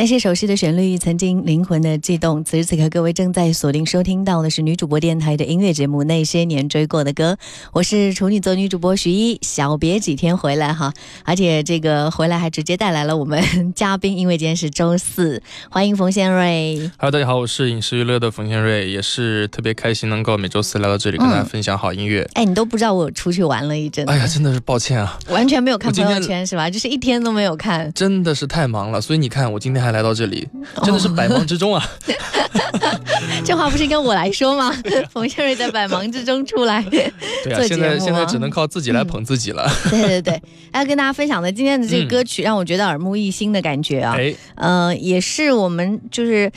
那些熟悉的旋律，曾经灵魂的悸动。此时此刻，各位正在锁定收听到的是女主播电台的音乐节目《那些年追过的歌》，我是处女座女主播徐一。小别几天回来哈，而且这个回来还直接带来了我们嘉宾，因为今天是周四，欢迎冯先瑞。Hello，大家好，我是影视娱乐的冯先瑞，也是特别开心能够每周四来到这里跟大家分享好音乐。哎，你都不知道我出去玩了一阵，哎呀，真的是抱歉啊，完全没有看朋友圈是吧？就是一天都没有看。真的是太忙了，所以你看我今天还来到这里，真的是百忙之中啊。这话不是应该我来说吗？冯先瑞在百忙之中出来。对啊，做现在现在只能靠自己来捧自己了。对对对，要跟大家分享的今天的这个歌曲，让我觉得耳目一新的感觉啊。哎，呃，也是我们就是。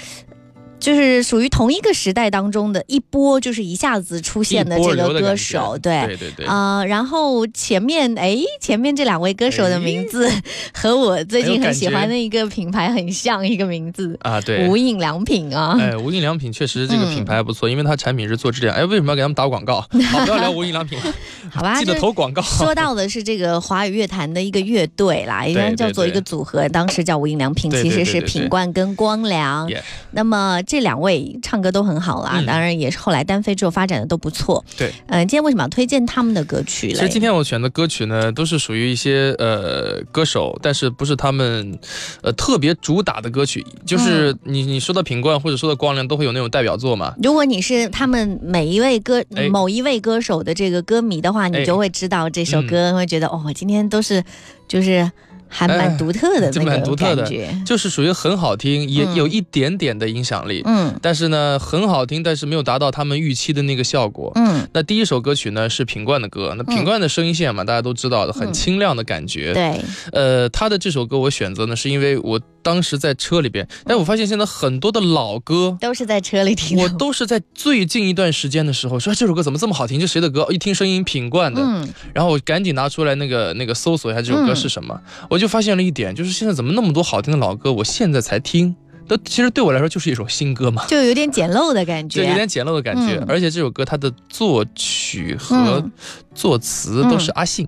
就是属于同一个时代当中的一波，就是一下子出现的这个歌手，对，对对对，啊、然后前面哎，前面这两位歌手的名字和我最近很喜欢的一个品牌很像，一个名字啊对无。印良品啊。哎，无印良品确实这个品牌还不错，因为它产品是做质量。哎，为什么要给他们打广告？好，不要聊无印良品，好吧，记得投广告。说到的是这个华语乐坛的一个乐队啦，应该叫做一个组合，当时叫无印良品，其实是品冠跟光良。那么这两位唱歌都很好啦，嗯当然也是后来单飞之后发展的都不错。对，嗯、今天为什么要推荐他们的歌曲嘞？其实今天我选的歌曲呢，都是属于一些呃歌手，但是不是他们呃特别主打的歌曲。嗯就是你你说到品冠或者说到光良，都会有那种代表作嘛。如果你是他们每一位歌、哎某一位歌手的这个歌迷的话，你哎就会知道这首歌，会觉得哦，今天都是就是还蛮哎独特的就那个蛮独特的感觉。就是属于很好听，也嗯有一点点的影响力，嗯但是呢很好听，但是没有达到他们预期的那个效果。嗯，那第一首歌曲呢是品冠的歌，那品冠的声音线嘛，大家都知道的，很清亮的感觉。对，呃，他的这首歌我选择呢，是因为我当时在车里边，但我发现现在很多的老歌。都是在车里听。我都是在最近一段时间的时候说哎这首歌怎么这么好听？这谁的歌？一听声音品冠的，嗯，然后我赶紧拿出来那个那个搜索一下这首歌是什么，我就发现了一点，就是现在怎么那么多好听的老歌，我现在才听，都其实对我来说就是一首新歌嘛，就有点简陋的感觉。对有点简陋的感觉。嗯而且这首歌它的作曲和嗯作词都是阿信。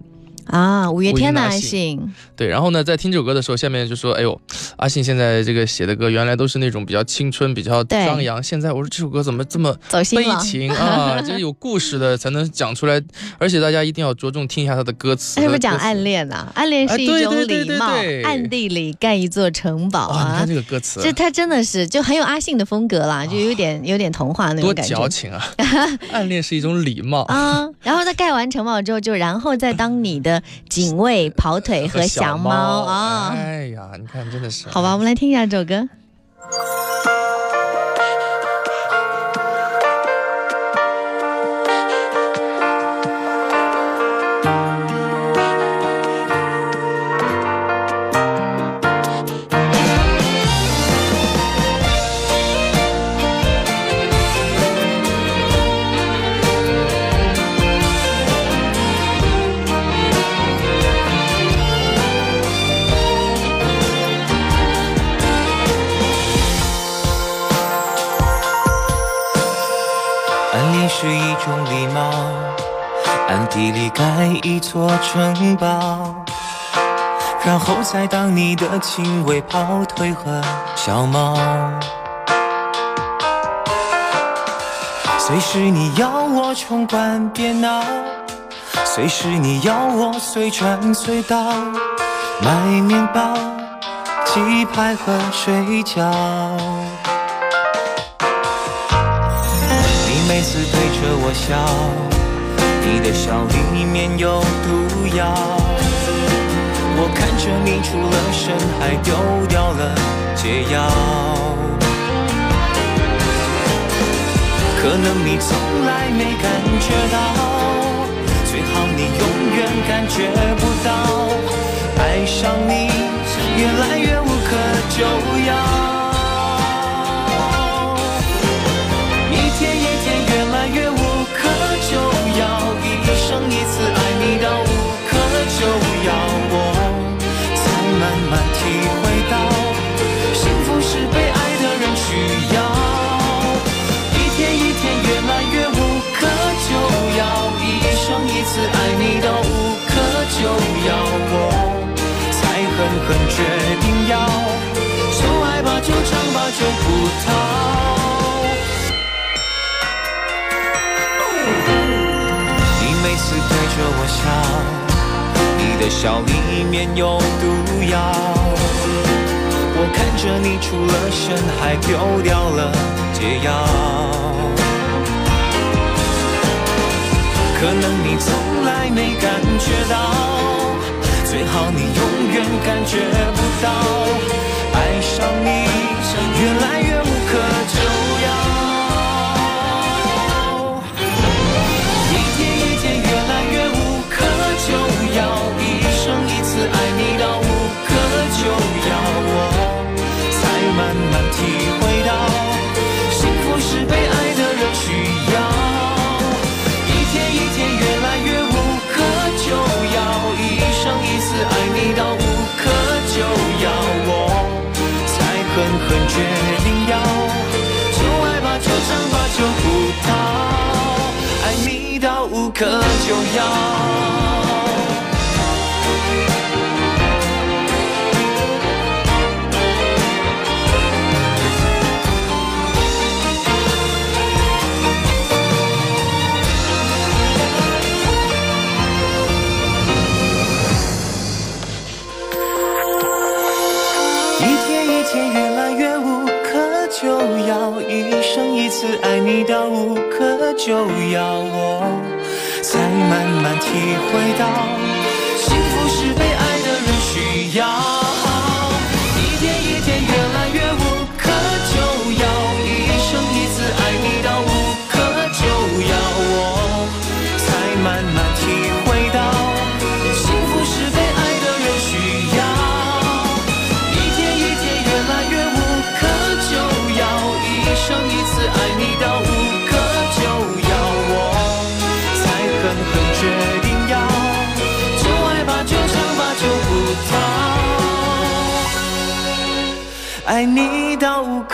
月天的阿五月天的阿信，对，然后呢，在听这首歌的时候，下面就说：“哎呦，阿信现在这个写的歌原来都是那种比较青春、比较张扬，现在我说这首歌怎么这么悲。情啊？就是 有故事的才能讲出来，而且大家一定要着重听一下他的歌词。是不是讲暗恋啊？暗恋是一种对对对礼貌，对暗地里盖一座城堡啊，你啊看。这个歌词，这他真的是就很有阿信的风格啦，就有点有点童话那多种感觉矫情啊！暗恋是一种礼貌。啊。然后他盖完城堡之后，就然后再当你的警卫、跑腿和小猫啊。哎呀，你看，真的是好吧，我们来听一下这首歌。暗恋是一种礼貌，暗地里盖一座城堡，然后再当你的亲卫、跑腿和小猫。随时你要我冲关别闹，随时你要我随传随到，买面包、鸡排和水饺。次对着我笑，你的笑里面有毒药。我看着你出了神，还丢掉了解药。可能你从来没感觉到，最好你永远感觉不到，爱上你越来越无可救的笑里面有毒药。我看着你出了神，还丢掉了解药。可能你从来没感觉到，最好你永远感觉不到，爱上你越来决定要，就爱吧，就唱吧，就不逃，爱你到无可救药。到无可救药，我才慢慢体会到，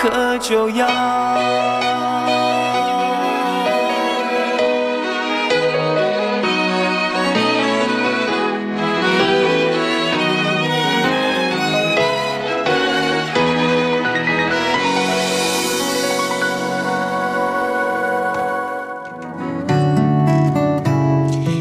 无可救药。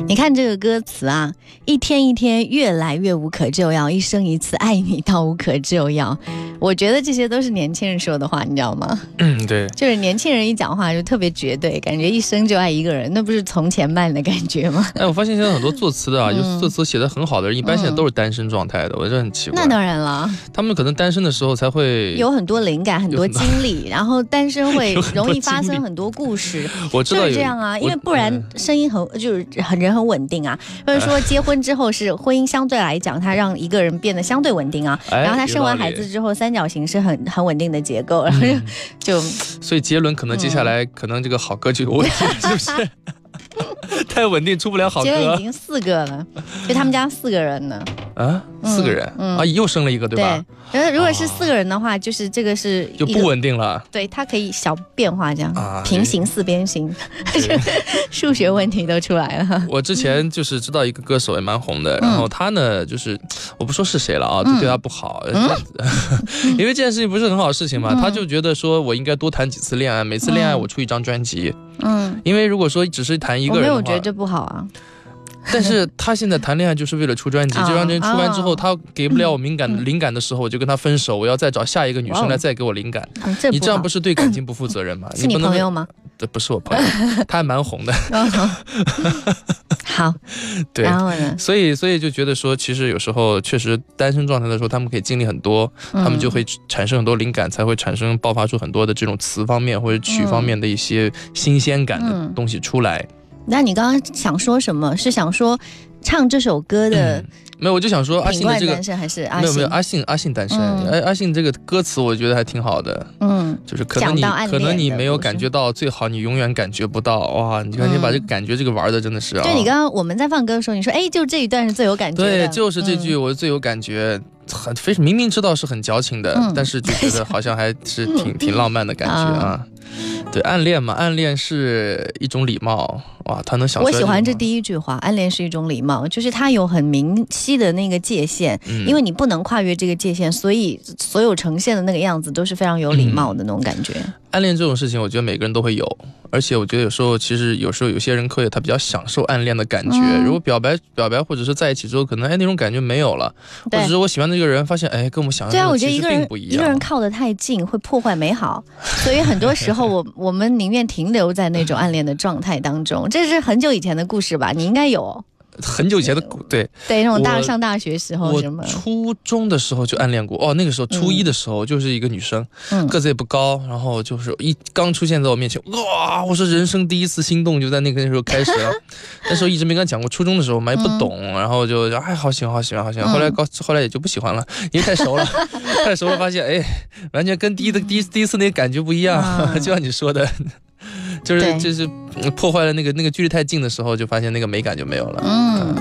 你看这个歌词啊，一天一天越来越无可救药，一生一次爱你到无可救药。我觉得这些都是年轻人说的话，你知道吗？嗯，对，就是年轻人一讲话就特别绝对，感觉一生就爱一个人，那不是从前慢的感觉吗？哎，我发现现在很多作词的啊，嗯。就是作词写的很好的人，一般现在都是单身状态的，我觉得很奇怪。那当然了，他们可能单身的时候才会有很多灵感，很多经历，然后单身会 容易发生很多故事。我知道就是这样啊，因为不然嗯。声音很就是很人很稳定啊，或者说结婚之后是婚姻相对来讲，它让一个人变得相对稳定啊，哎然后他生完孩子之后，三角形是很很稳定的结构，然后就就所以杰伦可能接下来可能这个好歌就有问题了，是不是？太稳定出不了好歌结论已经四个了，就他们家四个人呢。啊，四个人？嗯。啊，又生了一个对吧？然后如果是四个人的话，就是这个是就不稳定了。对，它可以小变化这样，啊平行四边形，数学问题都出来了。我之前就是知道一个歌手也蛮红的，嗯。然后他呢就是我不说是谁了啊，就对他不好，嗯？因为这件事情不是很好的事情嘛，他就觉得说我应该多谈几次恋爱，每次恋爱我出一张专辑，嗯，因为如果说只是谈一个人的话，没有觉得这不好啊。但是他现在谈恋爱就是为了出专辑，啊这张专辑出完之后，啊他给不了我敏感嗯灵感的时候，我就跟他分手，我要再找下一个女生来再给我灵感，你这样不是是对感情不负责任吗？是你不能为朋友吗？这不是我朋友，他还蛮红的。好，对，然后呢？所以所以就觉得说，其实有时候确实单身状态的时候，他们可以经历很多，他们就会产生很多灵感，才会产生爆发出很多的这种词方面或者曲方面的一些新鲜感的嗯东西出来。那你刚刚想说什么？是想说唱这首歌的没有，我就想说阿信的这个单身还是阿没有没有？阿信阿信单身，嗯哎阿信这个歌词我觉得还挺好的，嗯，就是可能你可能你没有感觉到最好，你永远感觉不到哇！你看你把这个嗯感觉这个玩的真的是啊，就你刚刚我们在放歌的时候，你说哎，就这一段是最有感觉的。对，就是这句嗯我最有感觉，很非明明知道是很矫情的，嗯但是就觉得好像还是挺挺浪漫的感觉啊。对，暗恋嘛，暗恋是一种礼貌哇，他能想我喜欢这第一句话，暗恋是一种礼貌，就是它有很明晰的那个界限，嗯因为你不能跨越这个界限，所以所有呈现的那个样子都是非常有礼貌的那种感觉。暗恋这种事情，我觉得每个人都会有，而且我觉得有时候其实有时候有些人可以他比较享受暗恋的感觉。嗯如果表白表白或者是在一起之后，可能哎那种感觉没有了，或对者是我喜欢的这个人发现哎跟我们想象对啊，中的其实我觉得一个人。一个人靠得太近会破坏美好，所以很多时候我 我们宁愿停留在那种暗恋的状态当中。这是很久以前的故事吧？你应该有很久以前的故对对那种大上大学时候我什么，初中的时候就暗恋过哦，那个时候初一的时候就是一个女生，嗯个子也不高，然后就是一刚出现在我面前，哇！我说人生第一次心动就在那个那时候开始了。那时候一直没跟她讲过，初中的时候嘛也不懂，然后就哎好喜欢好喜欢好喜欢。嗯后来高后来也就不喜欢了，因为太熟了，太熟了发现哎，完全跟第一的第一第一次那个感觉不一样，嗯 就像你说的。就是就是嗯破坏了那个那个距离太近的时候，就发现那个美感就没有了。嗯。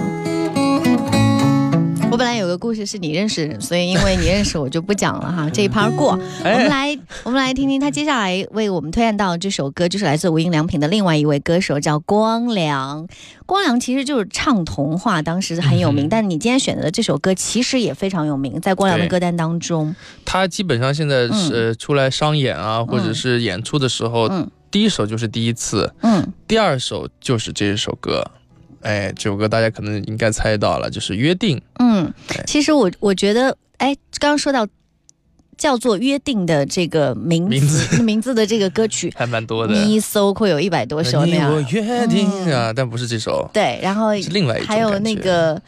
我本来有个故事是你认识的人，所以因为你认识我就不讲了哈，这一趴过。我们来，我们来听听他接下来为我们推荐到这首歌，就是来自无印良品的另外一位歌手，叫光良。光良其实就是唱童话，当时很有名，嗯但你今天选择的这首歌其实也非常有名，在光良的歌单当中。他基本上现在是、呃出来商演啊，或者嗯是演出的时候，嗯第一首就是第一次，嗯，第二首就是这首歌。哎，这首歌大家可能应该猜到了，就是《约定》。嗯，其实我我觉得，哎，刚刚说到叫做《约定》的这个名字名字名字的这个歌曲，还蛮多的。你一搜会有一百多首那样你我。约定嗯啊，但不是这首，对，然后是另外还有那个，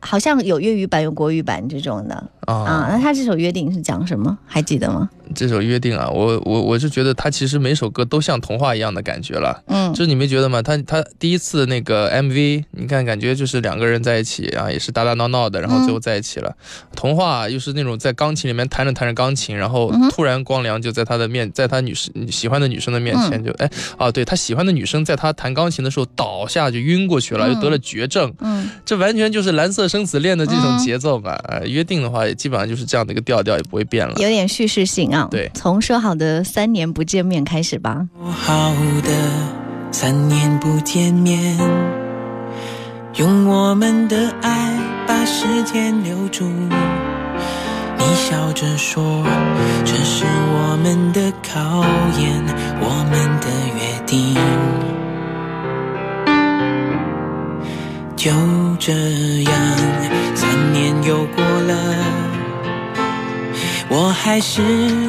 好像有粤语版、有国语版这种的啊。啊。那他这首《约定》是讲什么？还记得吗？这首《约定》啊，我我我是觉得他其实每首歌都像童话一样的感觉了。嗯就是你没觉得吗？他他第一次那个 MV，你看感觉就是两个人在一起啊，也是打打闹闹的，然后最后在一起了。童话又是那种在钢琴里面弹着弹着钢琴，然后突然光良就在他的面，在他女生喜欢的女生的面前就、哎啊，对他喜欢的女生在他弹钢琴的时候倒下就晕过去了，嗯又得了绝症。嗯，这完全就是蓝色生死恋的这种嗯节奏吧。呃，约定的话也基本上就是这样的一个调调，也不会变了。有点叙事性啊。对从说好的三年不见面开始吧。说好的三年不见面，用我们的爱把时间留住。你笑着说，这是我们的考验，我们的约定。就这样，三年又过了。我还是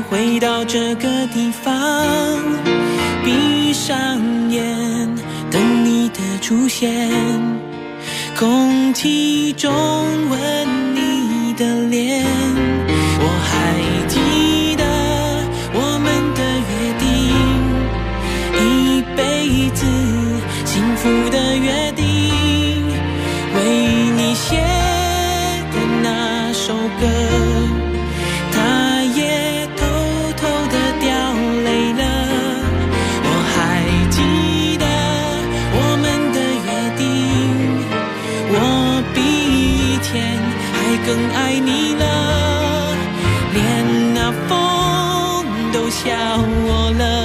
回到这个地方，闭上眼等你的出现，空气中吻你的脸，更爱你了，连那风都笑我了。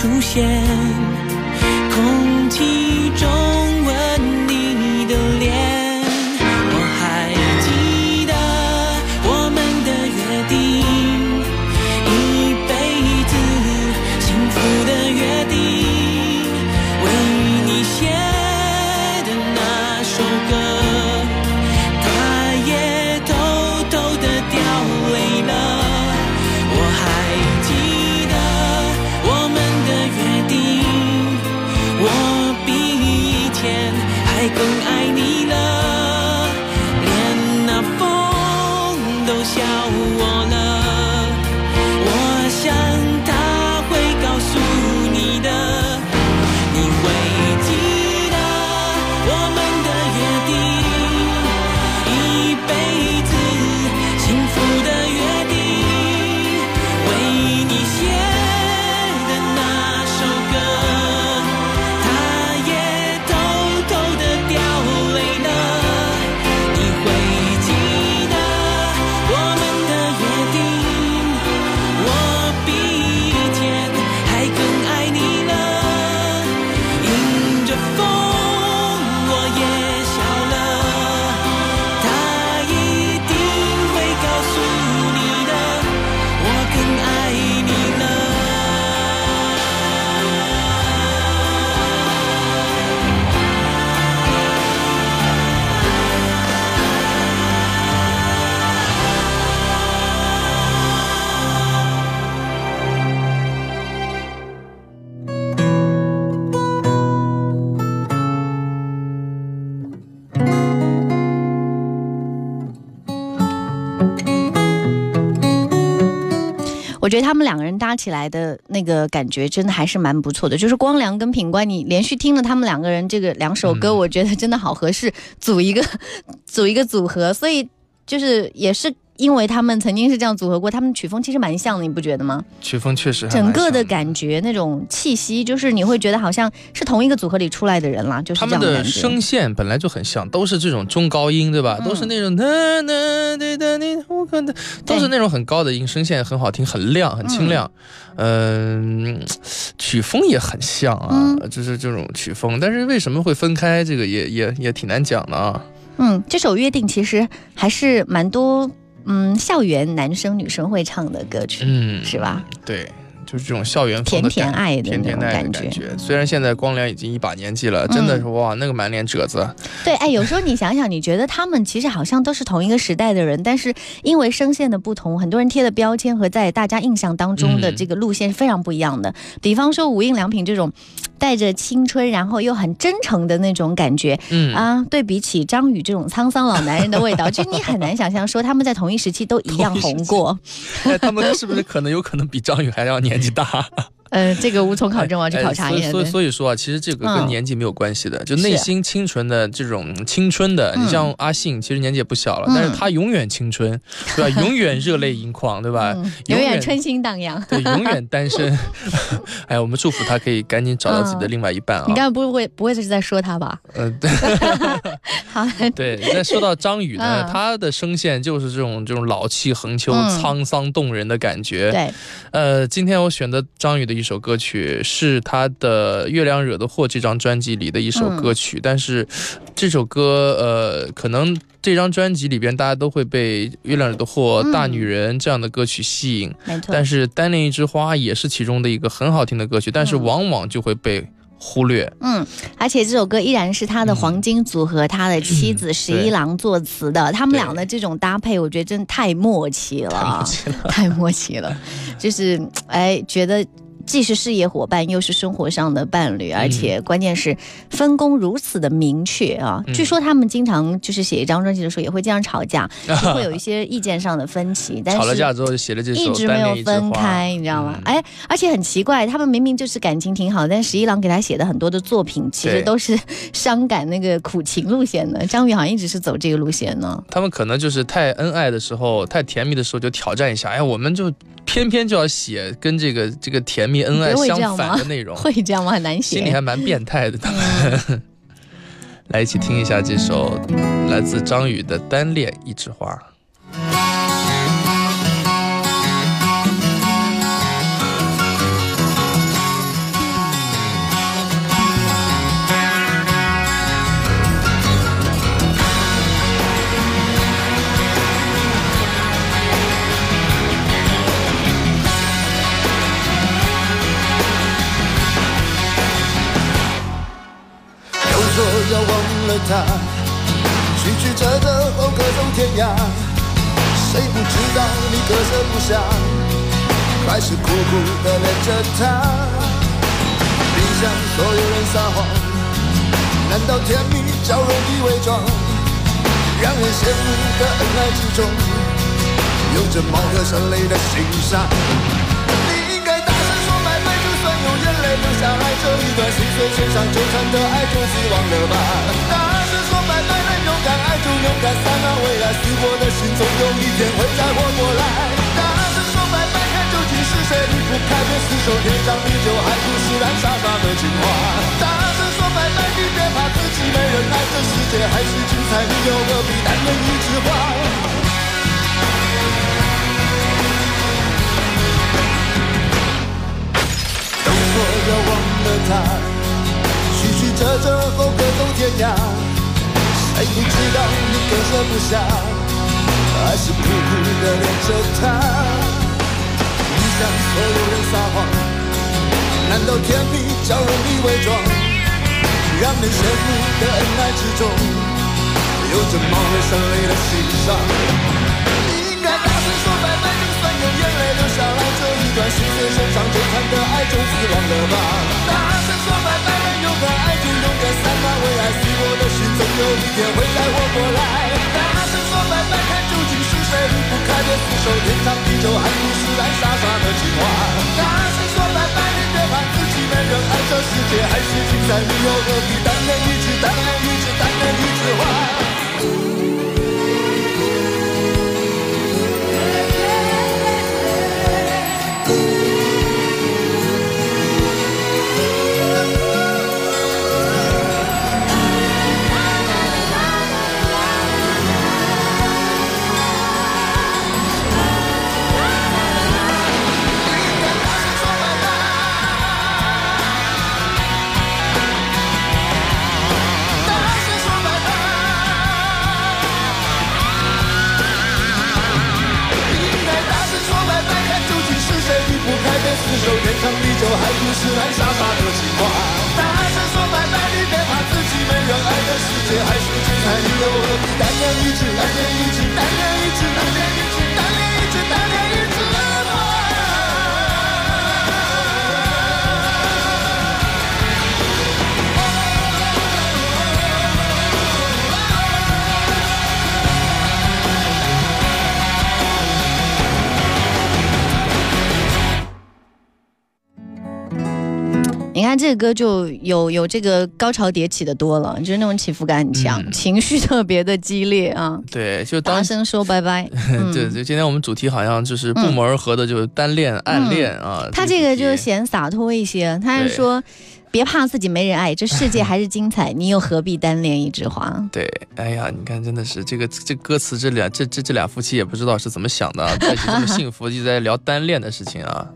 出现，觉得他们两个人搭起来的那个感觉真的还是蛮不错的。就是光良跟品冠，你连续听了他们两个人这个两首歌，嗯我觉得真的好合适，组一个组一个组合。所以就是也是因为他们曾经是这样组合过，他们曲风其实蛮像的，你不觉得吗？曲风确实整个的感觉那种气息，就是你会觉得好像是同一个组合里出来的人啦，就是他们的。声线本来就很像，都是这种中高音，对吧？嗯都是那种都是那种很高的音，声线很好听，很亮，很清亮。嗯，曲风也很像啊，嗯就是这种曲风。但是为什么会分开，这个也也也挺难讲的啊。嗯，这首《约定》其实还是蛮多嗯校园男生女生会唱的歌曲，嗯，是吧？对。就是这种校园风甜甜爱的那甜甜爱的种感觉。虽然现在光良已经一把年纪了，真的是哇，那个满脸褶子。对，哎，有时候你想想，你觉得他们其实好像都是同一个时代的人，但是因为声线的不同，很多人贴的标签和在大家印象当中的嗯这个路线是非常不一样的。比方说无印良品这种带着青春，然后又很真诚的那种感觉，嗯啊，对比起张宇这种沧桑老男人的味道，就你很难想象说他们在同一时期都一样红过。哎，他们是不是可能有可能比张宇还要年纪大？呃，这个无从考证，我要去考察一下。哎所以所以说啊，其实这个跟嗯年纪没有关系的，就内心清纯的这种青春的，嗯你像阿信，其实年纪也不小了，嗯但是他永远青春，对吧？永远热泪盈眶，对吧？嗯，永远春心荡漾。对，永远单身。哎呀，我们祝福他可以赶紧找到自己的另外一半啊你！刚才不会不会是在说他吧？嗯，对好，对。那说到张宇呢，嗯他的声线就是这种这种老气横秋、嗯沧桑动人的感觉。对，呃，今天我选的张宇的一首歌曲是他的《月亮惹的祸》这张专辑里的一首歌曲，嗯。但是这首歌呃，可能这张专辑里边大家都会被《月亮惹的祸》嗯大女人》这样的歌曲吸引，没错。但是《单恋一枝花》也是其中的一个很好听的歌曲，但是嗯。往往就会被忽略。嗯，而且这首歌依然是他的黄金组合，他的妻子十一郎作词的，他们俩的这种搭配，我觉得真的太默契了，太默契了，就是哎，觉得。既是事业伙伴，又是生活上的伴侣，而且关键是分工如此的明确啊！嗯据说他们经常就是写一张专辑的时候也会经常吵架，就会有一些意见上的分歧，但是吵了架之后就写了这首《一直没有分花》，开，你知道吗？嗯哎，而且很奇怪，他们明明就是感情挺好，但十一郎给他写的很多的作品，其实都是伤感那个苦情路线的。张宇好像一直是走这个路线呢。他们可能就是太恩爱的时候，太甜蜜的时候就挑战一下，哎，我们就偏偏就要写跟这个这个甜蜜恩爱相反的内容，会这样吗？很难写。心里还蛮变态的。他们。来一起听一下这首来自张宇的《单恋一枝花》。了他，曲曲折折后各走天涯。谁不知道你割舍不下，还是苦苦的恋着他。别向所有人撒谎，难道甜蜜较容易伪装？让人羡慕的恩爱之中，有着貌合神离的心伤。相爱，这一段心碎身上纠缠的爱就此忘了吧。大声说拜拜，能勇敢爱就勇敢散了，未来死过的心总有一天会再活过来。大声说拜拜，看究竟是谁离不开别厮守天长地久，还不是蓝傻傻的情话。大声说拜拜，你别怕自己没人爱，这世界还是精彩，你又何必单恋一枝花？谁不知道你割舍不下，还是苦苦的恋着他。你向所有人撒谎，难道甜蜜较容易伪装？让人羡慕的恩爱之中，有着貌合神离的欣赏。你应该大声说拜拜，就算有眼泪流下来，这一段心碎身上纠缠的爱就此忘了吧。大声说拜拜，勇敢爱也会带我过来。大声说拜拜，看究竟是谁离不开别死守天长地久，还不是蓝傻傻的情话。大声说拜拜，你别怕自己没人爱，这世界还是精彩，你又何必单恋一枝单恋一枝单恋枝，这个歌就有有这个高潮迭起的多了，就是那种起伏感很强，嗯情绪特别的激烈啊！对，就当大声说拜拜。嗯对对，今天我们主题好像就是不谋而合的，就是单恋、暗恋啊。他这个就显洒脱一些，他是说。别怕自己没人爱，这世界还是精彩，你又何必单恋一枝花？对，哎呀，你看，真的是这个这歌词，这俩这这这俩夫妻也不知道是怎么想的啊，在一起这么幸福，一直在聊单恋的事情啊。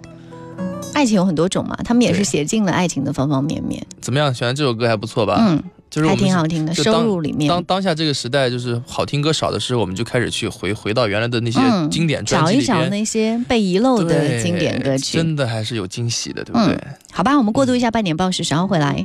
爱情有很多种嘛，他们也是写尽了爱情的方方面面。怎么样？选的这首歌还不错吧？嗯，还就是还挺好听的，收入里面。当当下这个时代，就是好听歌少的时候，我们就开始去回回到原来的那些嗯经典专找一找那些被遗漏的经典歌曲。真的还是有惊喜的，对不对？好吧，我们过渡一下半点报时，稍后回来。